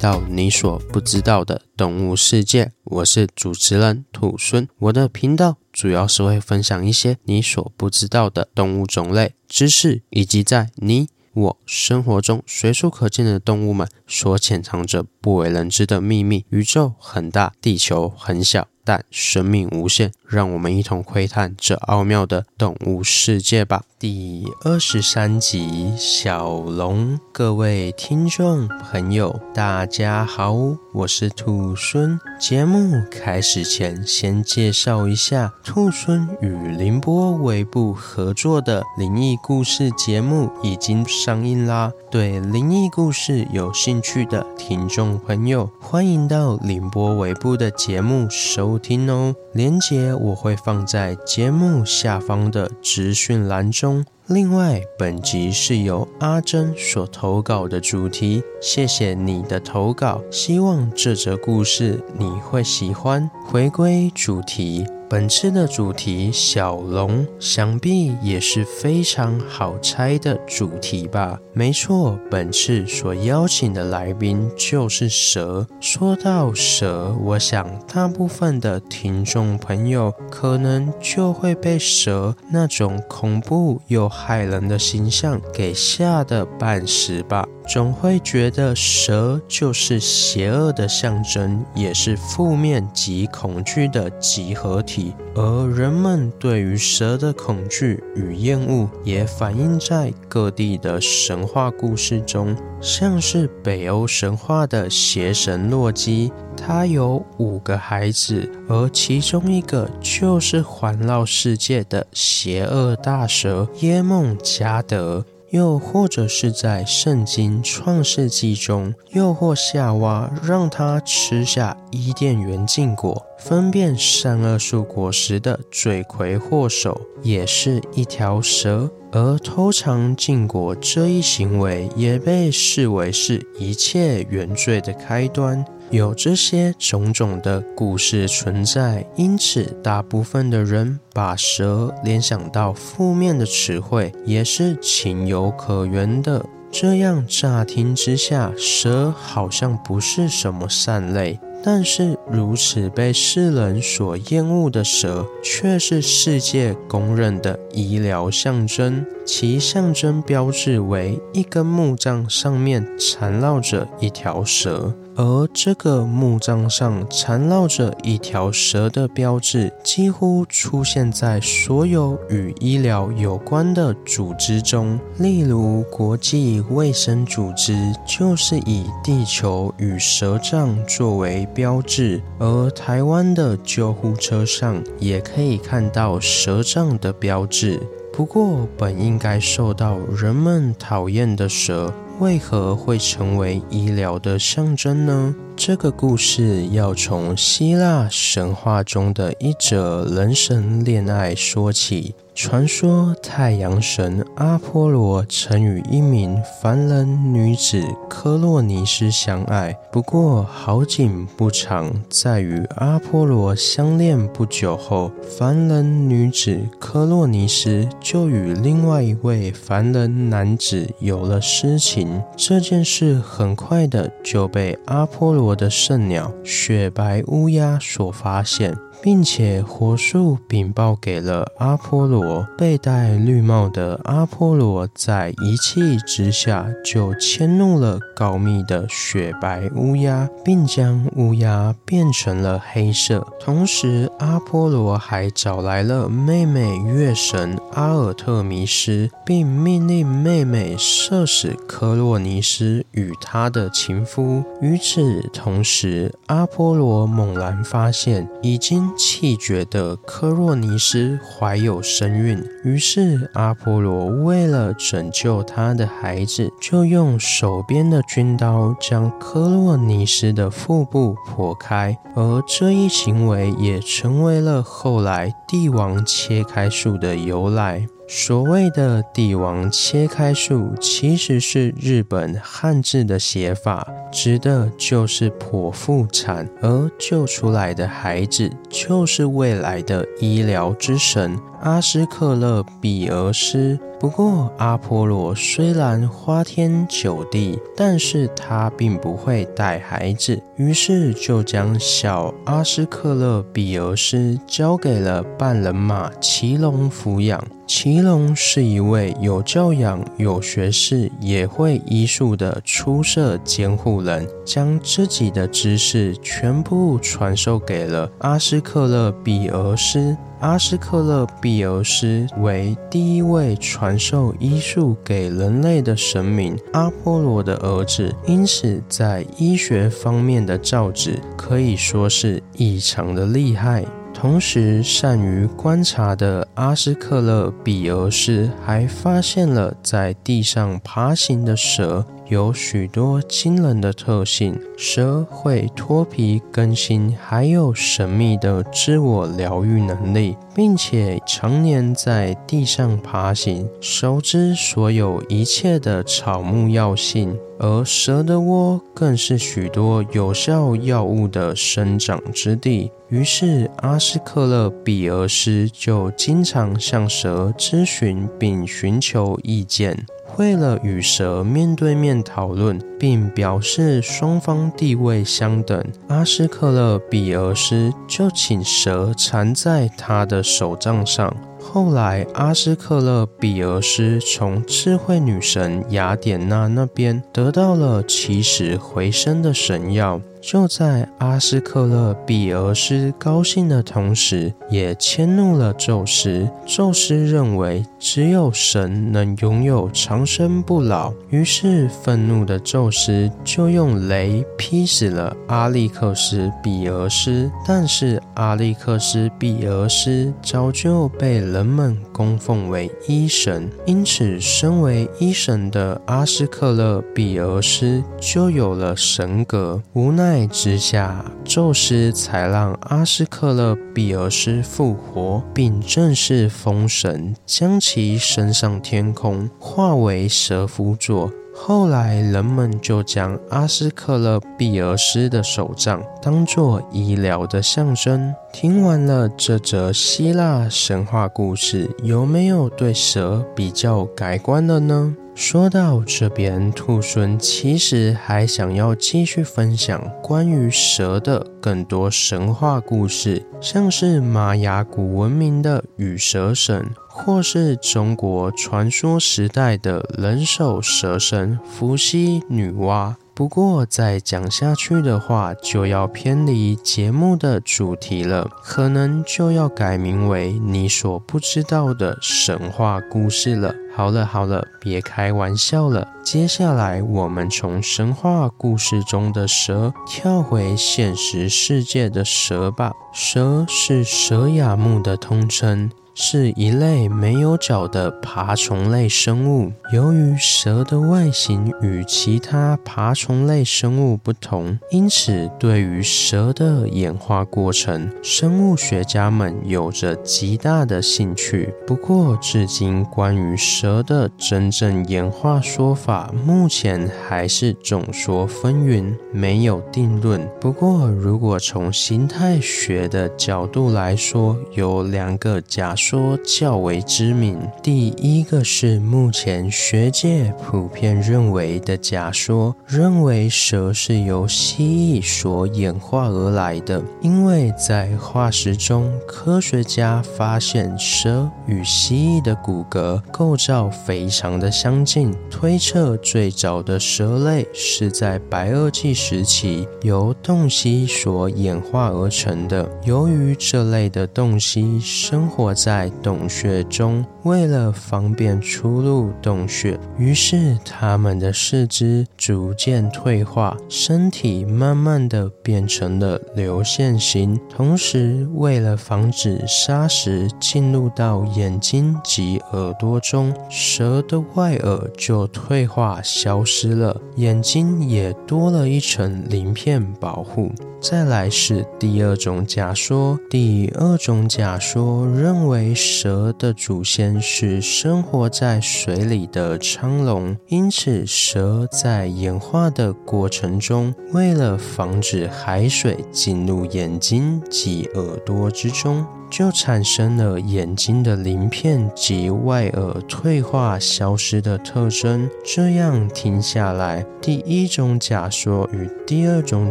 到你所不知道的动物世界，我是主持人土孙。我的频道主要是会分享一些你所不知道的动物种类知识，以及在你我生活中随处可见的动物们所潜藏着不为人知的秘密。宇宙很大，地球很小。但生命无限，让我们一同窥探这奥妙的动物世界吧。第二十三集，小龙，各位听众朋友，大家好，我是兔孙。节目开始前，先介绍一下兔孙与凌波微步合作的灵异故事节目已经上映啦。对灵异故事有兴趣的听众朋友，欢迎到凌波微步的节目收听哦。连接我会放在节目下方的资讯栏中。另外，本集是由阿珍所投稿的主题，谢谢你的投稿，希望这则故事你会喜欢。回归主题。本次的主题小龙，想必也是非常好猜的主题吧？没错，本次所邀请的来宾就是蛇。说到蛇，我想大部分的听众朋友可能就会被蛇那种恐怖又骇人的形象给吓得半死吧。总会觉得蛇就是邪恶的象征，也是负面及恐惧的集合体。而人们对于蛇的恐惧与厌恶，也反映在各地的神话故事中，像是北欧神话的邪神洛基，他有五个孩子，而其中一个就是环绕世界的邪恶大蛇耶梦加德。又或者是在圣经创世纪中，诱惑夏娃，让她吃下伊甸园禁果，分辨善恶树果实的罪魁祸首，也是一条蛇。而偷尝禁果这一行为，也被视为是一切原罪的开端。有这些种种的故事存在，因此大部分的人把蛇联想到负面的词汇，也是情有可原的。这样乍听之下，蛇好像不是什么善类。但是，如此被世人所厌恶的蛇，却是世界公认的医疗象征。其象征标志为一根木杖，上面缠绕着一条蛇。而这个木杖上缠绕着一条蛇的标志，几乎出现在所有与医疗有关的组织中，例如国际卫生组织就是以地球与蛇杖作为标志，而台湾的救护车上也可以看到蛇杖的标志。不过，本应该受到人们讨厌的蛇。为何会成为医疗的象征呢？这个故事要从希腊神话中的一者人神恋爱说起。传说太阳神阿波罗曾与一名凡人女子科洛尼斯相爱，不过好景不长，在与阿波罗相恋不久后，凡人女子科洛尼斯就与另外一位凡人男子有了私情。这件事很快的就被阿波罗的圣鸟雪白乌鸦所发现。并且火速禀报给了阿波罗。被戴绿帽的阿波罗在一气之下就迁怒了告密的雪白乌鸦，并将乌鸦变成了黑色。同时，阿波罗还找来了妹妹月神阿尔特弥斯，并命令妹妹射死科洛尼斯与他的情夫。与此同时，阿波罗猛然发现已经。气绝的科洛尼斯怀有身孕，于是阿波罗为了拯救他的孩子，就用手边的军刀将科洛尼斯的腹部剖开，而这一行为也成为了后来帝王切开术的由来。所谓的帝王切开术，其实是日本汉字的写法，指的就是剖腹产，而救出来的孩子就是未来的医疗之神阿斯克勒比俄斯。不过，阿波罗虽然花天酒地，但是他并不会带孩子，于是就将小阿斯克勒比俄斯交给了半人马奇隆抚养。奇隆是一位有教养、有学识、也会医术的出色监护人，将自己的知识全部传授给了阿斯克勒比俄斯。阿斯克勒比俄斯为第一位传授医术给人类的神明阿波罗的儿子，因此在医学方面的造诣可以说是异常的厉害。同时，善于观察的阿斯克勒比俄斯还发现了在地上爬行的蛇。有许多惊人的特性，蛇会脱皮更新，还有神秘的自我疗愈能力，并且常年在地上爬行，熟知所有一切的草木药性。而蛇的窝更是许多有效药物的生长之地。于是，阿斯克勒比俄斯就经常向蛇咨询并寻求意见。为了与蛇面对面讨论，并表示双方地位相等，阿斯克勒比俄斯就请蛇缠在他的手杖上。后来，阿斯克勒比俄斯从智慧女神雅典娜那边得到了起死回生的神药。就在阿斯克勒比俄斯高兴的同时，也迁怒了宙斯。宙斯认为只有神能拥有长生不老，于是愤怒的宙斯就用雷劈死了阿历克斯比俄斯。但是阿历克斯比俄斯早就被人们供奉为医神，因此身为医神的阿斯克勒比俄斯就有了神格。无奈。奈之下，宙斯才让阿斯克勒比俄斯复活，并正式封神，将其升上天空，化为蛇夫座。后来，人们就将阿斯克勒庇俄斯的手杖当作医疗的象征。听完了这则希腊神话故事，有没有对蛇比较改观了呢？说到这边，兔孙其实还想要继续分享关于蛇的更多神话故事，像是玛雅古文明的羽蛇神，或是中国传说时代的人首蛇神伏羲女娲。不过再讲下去的话，就要偏离节目的主题了，可能就要改名为你所不知道的神话故事了。好了好了，别开玩笑了。接下来我们从神话故事中的蛇跳回现实世界的蛇吧。蛇是蛇亚目的通称。是一类没有脚的爬虫类生物。由于蛇的外形与其他爬虫类生物不同，因此对于蛇的演化过程，生物学家们有着极大的兴趣。不过，至今关于蛇的真正演化说法，目前还是众说纷纭，没有定论。不过，如果从形态学的角度来说，有两个假说。较为知名，第一个是目前学界普遍认为的假说，认为蛇是由蜥蜴所演化而来的，因为在化石中，科学家发现蛇与蜥蜴的骨骼构造非常的相近，推测最早的蛇类是在白垩纪时期由洞悉所演化而成的。由于这类的洞悉生活在在洞穴中，为了方便出入洞穴，于是它们的四肢逐渐退化，身体慢慢的变成了流线型。同时，为了防止砂石进入到眼睛及耳朵中，蛇的外耳就退化消失了，眼睛也多了一层鳞片保护。再来是第二种假说，第二种假说认为为蛇的祖先是生活在水里的苍龙，因此蛇在演化的过程中，为了防止海水进入眼睛及耳朵之中。就产生了眼睛的鳞片及外耳退化消失的特征。这样听下来，第一种假说与第二种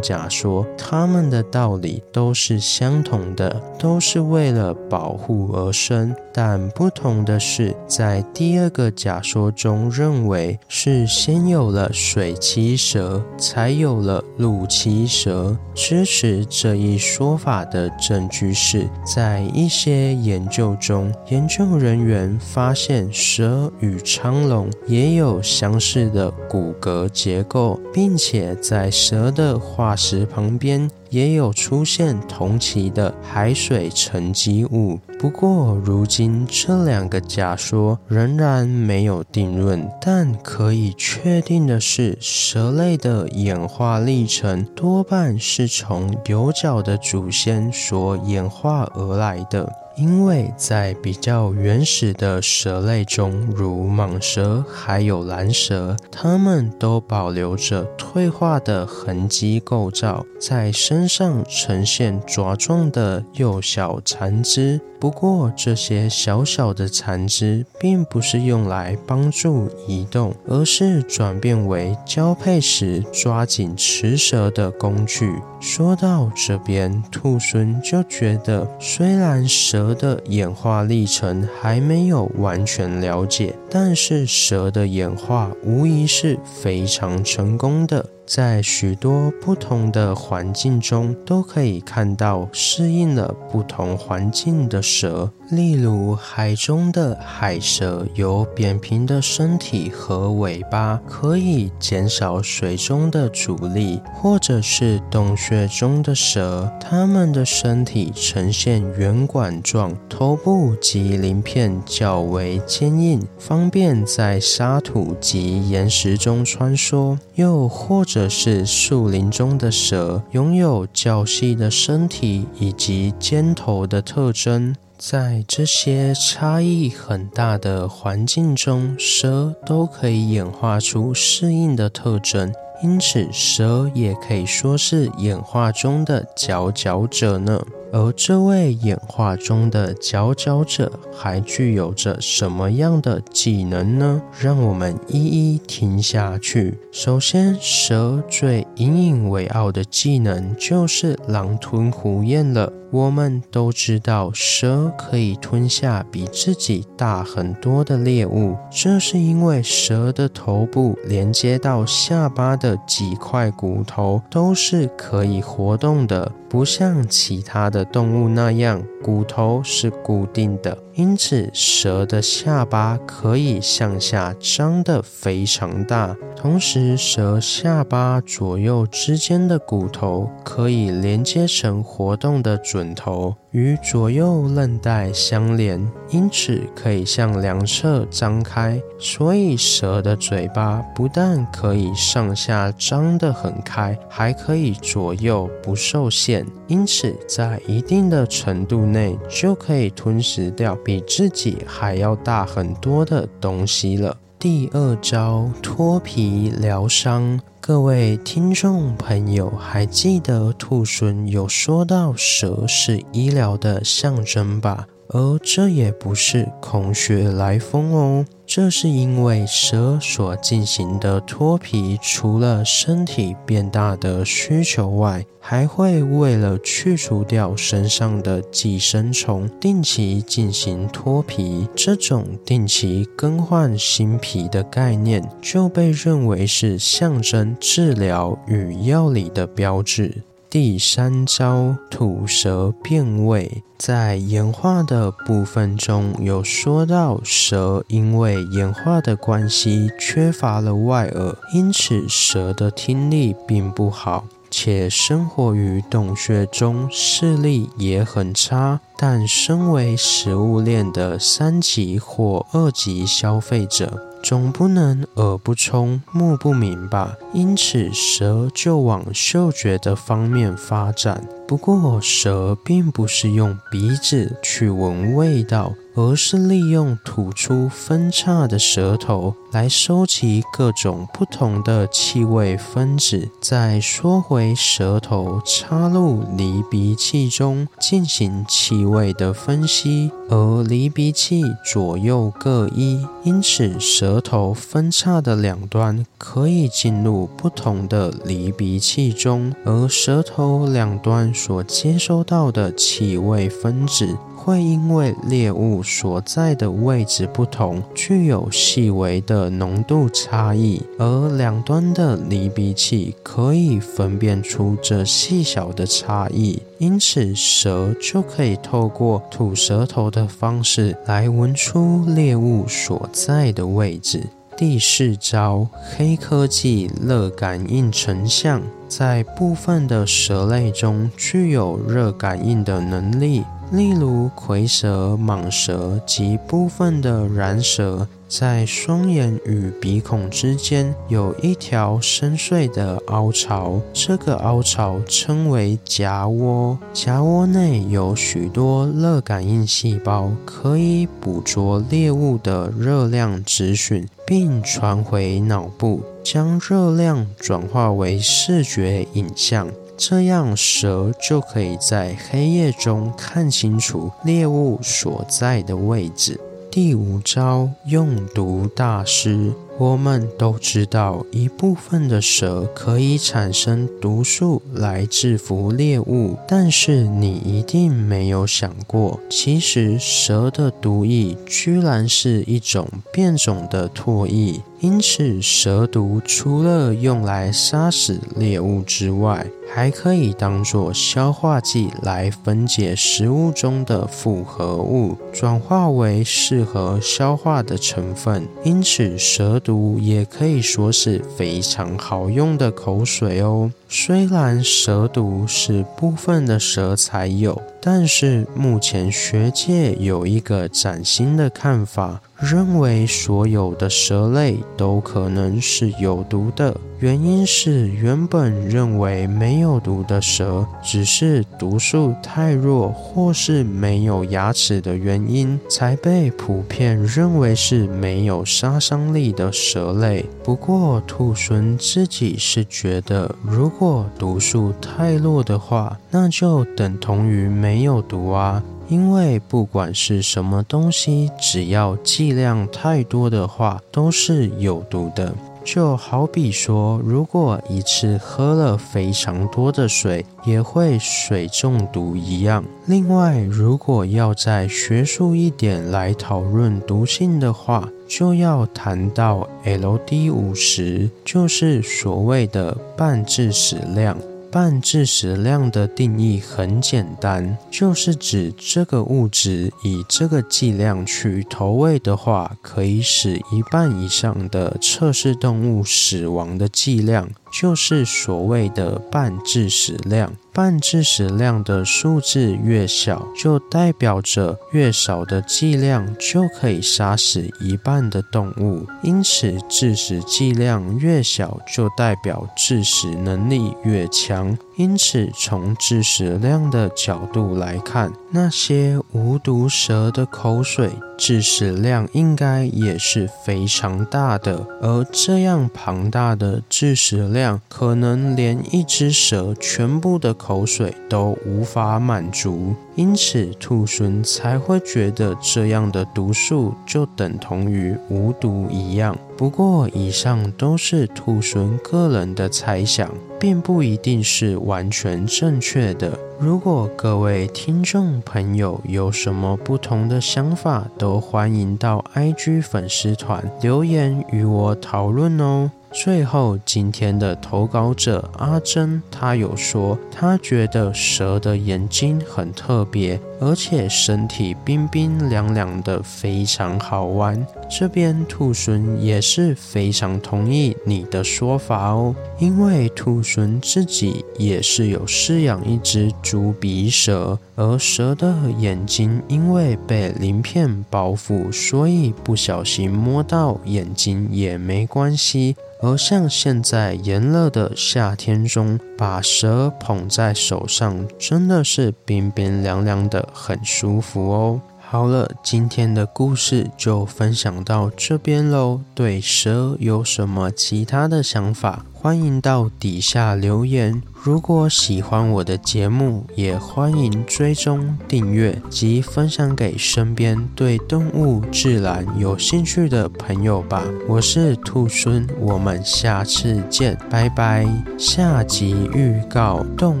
假说，它们的道理都是相同的，都是为了保护而生。但不同的是，在第二个假说中，认为是先有了水栖蛇，才有了陆栖蛇。支持这一说法的证据是在一些研究中，研究人员发现蛇与沧龙也有相似的骨骼结构，并且在蛇的化石旁边。也有出现同期的海水沉积物，不过如今这两个假说仍然没有定论。但可以确定的是，蛇类的演化历程多半是从有脚的祖先所演化而来的。因为在比较原始的蛇类中，如蟒蛇还有蓝蛇，它们都保留着退化的痕迹构造，在身上呈现爪状的幼小残肢。不过，这些小小的残肢并不是用来帮助移动，而是转变为交配时抓紧雌蛇的工具。说到这边，兔孙就觉得，虽然蛇的演化历程还没有完全了解，但是蛇的演化无疑是非常成功的。在许多不同的环境中，都可以看到适应了不同环境的蛇。例如，海中的海蛇有扁平的身体和尾巴，可以减少水中的阻力；或者是洞穴中的蛇，它们的身体呈现圆管状，头部及鳞片较为坚硬，方便在沙土及岩石中穿梭；又或者是树林中的蛇，拥有较细的身体以及尖头的特征。在这些差异很大的环境中，蛇都可以演化出适应的特征，因此蛇也可以说是演化中的佼佼者呢。而这位演化中的佼佼者还具有着什么样的技能呢？让我们一一听下去。首先，蛇最引以为傲的技能就是狼吞虎咽了。我们都知道，蛇可以吞下比自己大很多的猎物，这是因为蛇的头部连接到下巴的几块骨头都是可以活动的，不像其他的动物那样，骨头是固定的。因此，蛇的下巴可以向下张得非常大，同时，蛇下巴左右之间的骨头可以连接成活动的准头。与左右韧带相连，因此可以向两侧张开。所以蛇的嘴巴不但可以上下张得很开，还可以左右不受限。因此，在一定的程度内，就可以吞食掉比自己还要大很多的东西了。第二招脱皮疗伤。各位听众朋友，还记得兔狲有说到蛇是医疗的象征吧？而这也不是空穴来风哦，这是因为蛇所进行的脱皮，除了身体变大的需求外，还会为了去除掉身上的寄生虫，定期进行脱皮。这种定期更换新皮的概念，就被认为是象征治疗与药理的标志。第三招，吐舌变位。在演化的部分中有说到，蛇因为演化的关系缺乏了外耳，因此蛇的听力并不好，且生活于洞穴中，视力也很差。但身为食物链的三级或二级消费者，总不能耳不聪、目不明吧？因此，蛇就往嗅觉的方面发展。不过，蛇并不是用鼻子去闻味道。而是利用吐出分叉的舌头来收集各种不同的气味分子，再缩回舌头插入离鼻器中进行气味的分析。而离鼻器左右各一，因此舌头分叉的两端可以进入不同的离鼻器中，而舌头两端所接收到的气味分子。会因为猎物所在的位置不同，具有细微的浓度差异，而两端的离鼻器可以分辨出这细小的差异，因此蛇就可以透过吐舌头的方式来闻出猎物所在的位置。第四招，黑科技热感应成像，在部分的蛇类中具有热感应的能力。例如蝰蛇、蟒蛇及部分的蚺蛇，在双眼与鼻孔之间有一条深邃的凹槽，这个凹槽称为颊窝。颊窝内有许多热感应细胞，可以捕捉猎物的热量资讯，并传回脑部，将热量转化为视觉影像。这样，蛇就可以在黑夜中看清楚猎物所在的位置。第五招，用毒大师。我们都知道，一部分的蛇可以产生毒素来制服猎物，但是你一定没有想过，其实蛇的毒液居然是一种变种的唾液。因此，蛇毒除了用来杀死猎物之外，还可以当作消化剂来分解食物中的复合物，转化为适合消化的成分。因此，蛇毒也可以说是非常好用的口水哦。虽然蛇毒是部分的蛇才有，但是目前学界有一个崭新的看法。认为所有的蛇类都可能是有毒的，原因是原本认为没有毒的蛇，只是毒素太弱或是没有牙齿的原因，才被普遍认为是没有杀伤力的蛇类。不过兔狲自己是觉得，如果或毒素太弱的话，那就等同于没有毒啊。因为不管是什么东西，只要剂量太多的话，都是有毒的。就好比说，如果一次喝了非常多的水，也会水中毒一样。另外，如果要再学术一点来讨论毒性的话，就要谈到 LD 五十，就是所谓的半致死量。半致死量的定义很简单，就是指这个物质以这个剂量去投喂的话，可以使一半以上的测试动物死亡的剂量。就是所谓的半致死量，半致死量的数字越小，就代表着越少的剂量就可以杀死一半的动物。因此，致死剂量越小，就代表致死能力越强。因此，从致死量的角度来看，那些无毒蛇的口水致死量应该也是非常大的。而这样庞大的致死量，可能连一只蛇全部的口水都无法满足。因此，兔狲才会觉得这样的毒素就等同于无毒一样。不过，以上都是兔狲个人的猜想，并不一定是完全正确的。如果各位听众朋友有什么不同的想法，都欢迎到 IG 粉丝团留言与我讨论哦。最后，今天的投稿者阿珍，她有说，她觉得蛇的眼睛很特别。而且身体冰冰凉凉的，非常好玩。这边兔狲也是非常同意你的说法哦，因为兔狲自己也是有饲养一只猪鼻蛇，而蛇的眼睛因为被鳞片包覆，所以不小心摸到眼睛也没关系。而像现在炎热的夏天中，把蛇捧在手上，真的是冰冰凉凉的，很舒服哦。好了，今天的故事就分享到这边喽。对蛇有什么其他的想法？欢迎到底下留言。如果喜欢我的节目，也欢迎追踪订阅及分享给身边对动物自然有兴趣的朋友吧。我是兔孙，我们下次见，拜拜。下集预告：动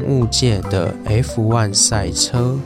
物界的 F1 赛车。